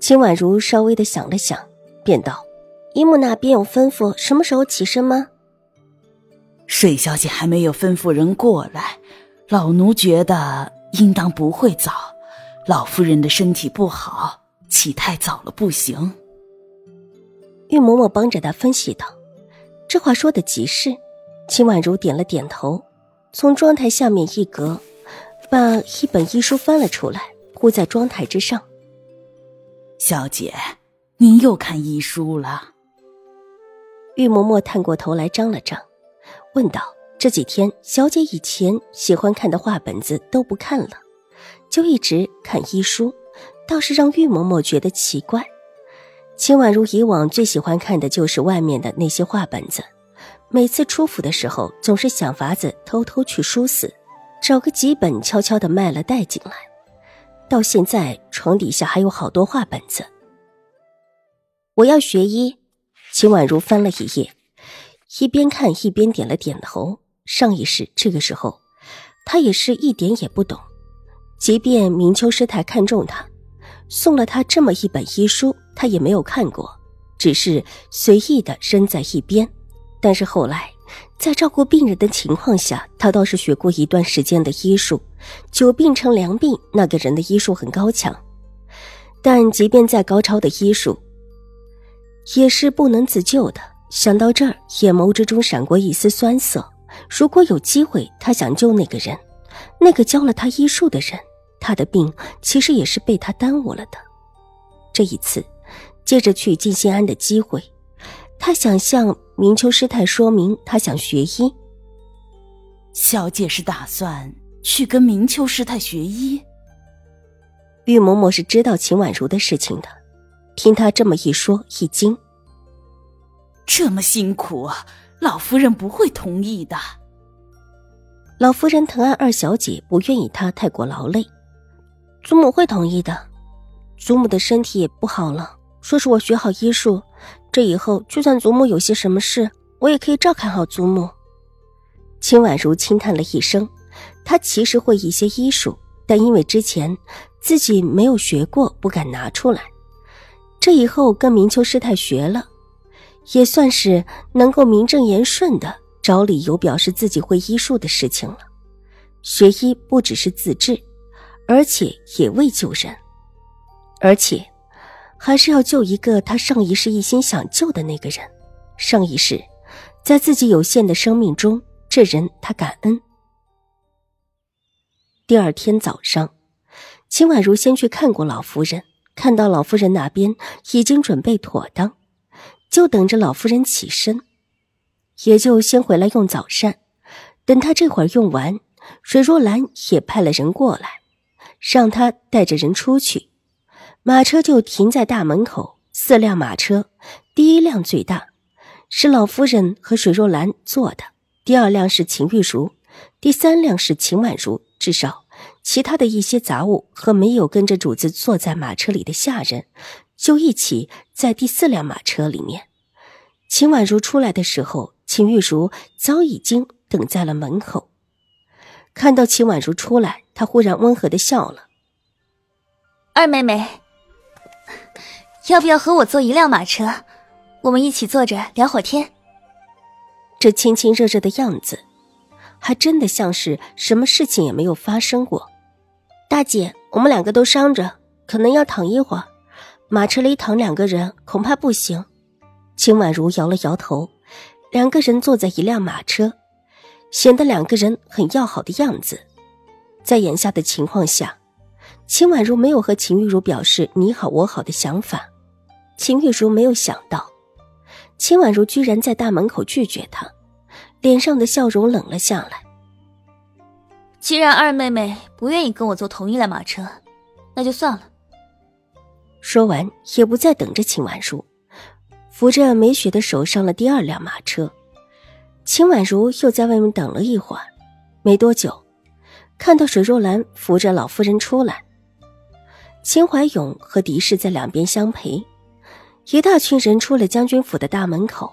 秦婉如稍微的想了想，便道：“姨母那边有吩咐，什么时候起身吗？”水小姐还没有吩咐人过来，老奴觉得应当不会早。老夫人的身体不好。起太早了，不行。玉嬷嬷帮着她分析道：“这话说的极是。”秦婉如点了点头，从妆台下面一格，把一本医书翻了出来，铺在妆台之上。小姐，您又看医书了？玉嬷嬷探过头来，张了张，问道：“这几天，小姐以前喜欢看的画本子都不看了，就一直看医书。”倒是让玉嬷嬷觉得奇怪。秦婉如以往最喜欢看的就是外面的那些画本子，每次出府的时候，总是想法子偷偷去书肆，找个几本悄悄的卖了带进来。到现在，床底下还有好多画本子。我要学医。秦婉如翻了一页，一边看一边点了点头。上一世这个时候，她也是一点也不懂，即便明秋师太看中她。送了他这么一本医书，他也没有看过，只是随意的扔在一边。但是后来，在照顾病人的情况下，他倒是学过一段时间的医术，久病成良病。那个人的医术很高强，但即便再高超的医术，也是不能自救的。想到这儿，眼眸之中闪过一丝酸涩。如果有机会，他想救那个人，那个教了他医术的人。他的病其实也是被他耽误了的。这一次，借着去静心庵的机会，他想向明秋师太说明他想学医。小姐是打算去跟明秋师太学医？玉嬷嬷是知道秦婉如的事情的，听她这么一说，一惊。这么辛苦，老夫人不会同意的。老夫人疼爱二小姐，不愿意她太过劳累。祖母会同意的，祖母的身体也不好了。说是我学好医术，这以后就算祖母有些什么事，我也可以照看好祖母。秦婉如轻叹了一声，她其实会一些医术，但因为之前自己没有学过，不敢拿出来。这以后跟明秋师太学了，也算是能够名正言顺的找理由表示自己会医术的事情了。学医不只是自治。而且也为救人，而且还是要救一个他上一世一心想救的那个人。上一世，在自己有限的生命中，这人他感恩。第二天早上，秦婉如先去看过老夫人，看到老夫人那边已经准备妥当，就等着老夫人起身，也就先回来用早膳。等他这会儿用完，水若兰也派了人过来。让他带着人出去，马车就停在大门口。四辆马车，第一辆最大，是老夫人和水若兰坐的；第二辆是秦玉茹，第三辆是秦婉如。至少，其他的一些杂物和没有跟着主子坐在马车里的下人，就一起在第四辆马车里面。秦婉如出来的时候，秦玉茹早已经等在了门口。看到秦婉如出来，她忽然温和的笑了。二妹妹，要不要和我坐一辆马车？我们一起坐着聊会天。这亲亲热热的样子，还真的像是什么事情也没有发生过。大姐，我们两个都伤着，可能要躺一会儿。马车里躺两个人恐怕不行。秦婉如摇了摇头。两个人坐在一辆马车。显得两个人很要好的样子，在眼下的情况下，秦婉如没有和秦玉茹表示你好我好的想法。秦玉茹没有想到，秦婉如居然在大门口拒绝他，脸上的笑容冷了下来。既然二妹妹不愿意跟我坐同一辆马车，那就算了。说完，也不再等着秦婉如，扶着梅雪的手上了第二辆马车。秦婉如又在外面等了一会儿，没多久，看到水若兰扶着老夫人出来，秦怀勇和狄氏在两边相陪，一大群人出了将军府的大门口。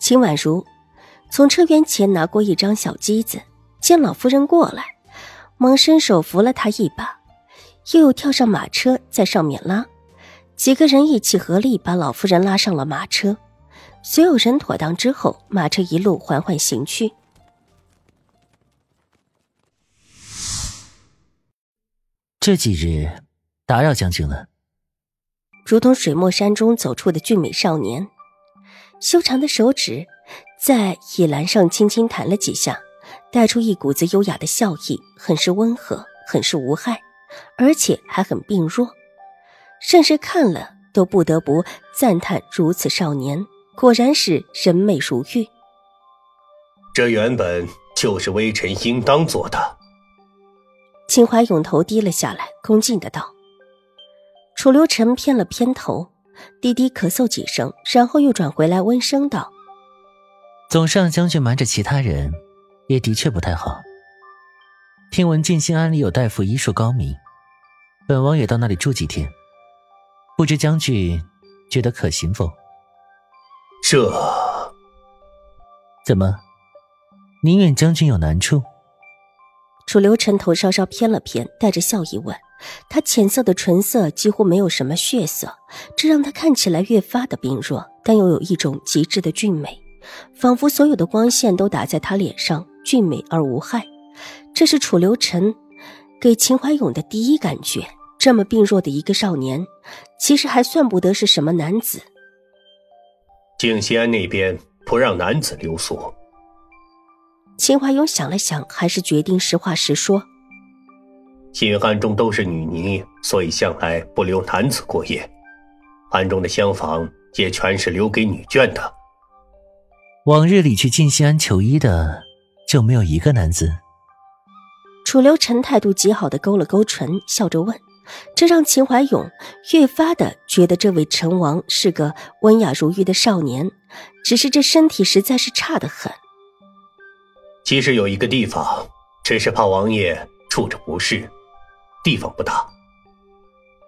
秦婉如从车辕前拿过一张小机子，见老夫人过来，忙伸手扶了她一把，又跳上马车在上面拉。几个人一起合力把老夫人拉上了马车，所有人妥当之后，马车一路缓缓行去。这几日打扰将军了。如同水墨山中走出的俊美少年，修长的手指在椅栏上轻轻弹了几下，带出一股子优雅的笑意，很是温和，很是无害，而且还很病弱。甚至看了都不得不赞叹：如此少年，果然是人美如玉。这原本就是微臣应当做的。秦怀勇头低了下来，恭敬的道：“楚留臣偏了偏头，低低咳嗽几声，然后又转回来，温声道：‘总上将军瞒着其他人，也的确不太好。听闻静心庵里有大夫医术高明，本王也到那里住几天。’”不知将军觉得可行否？这怎么？宁愿将军有难处？楚留臣头稍稍偏了偏，带着笑意问。他浅色的唇色几乎没有什么血色，这让他看起来越发的病弱，但又有一种极致的俊美，仿佛所有的光线都打在他脸上，俊美而无害。这是楚留臣给秦怀勇的第一感觉。这么病弱的一个少年，其实还算不得是什么男子。静西安那边不让男子留宿。秦怀勇想了想，还是决定实话实说。新庵中都是女尼，所以向来不留男子过夜。庵中的厢房也全是留给女眷的。往日里去静心庵求医的，就没有一个男子。楚留臣态度极好的勾了勾唇，笑着问。这让秦怀勇越发的觉得这位陈王是个温雅如玉的少年，只是这身体实在是差得很。其实有一个地方，只是怕王爷处着不适，地方不大，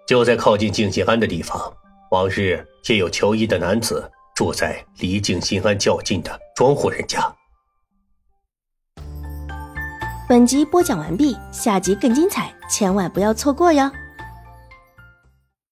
就在靠近静心庵的地方。往日也有求医的男子住在离静心庵较近的庄户人家。本集播讲完毕，下集更精彩，千万不要错过哟。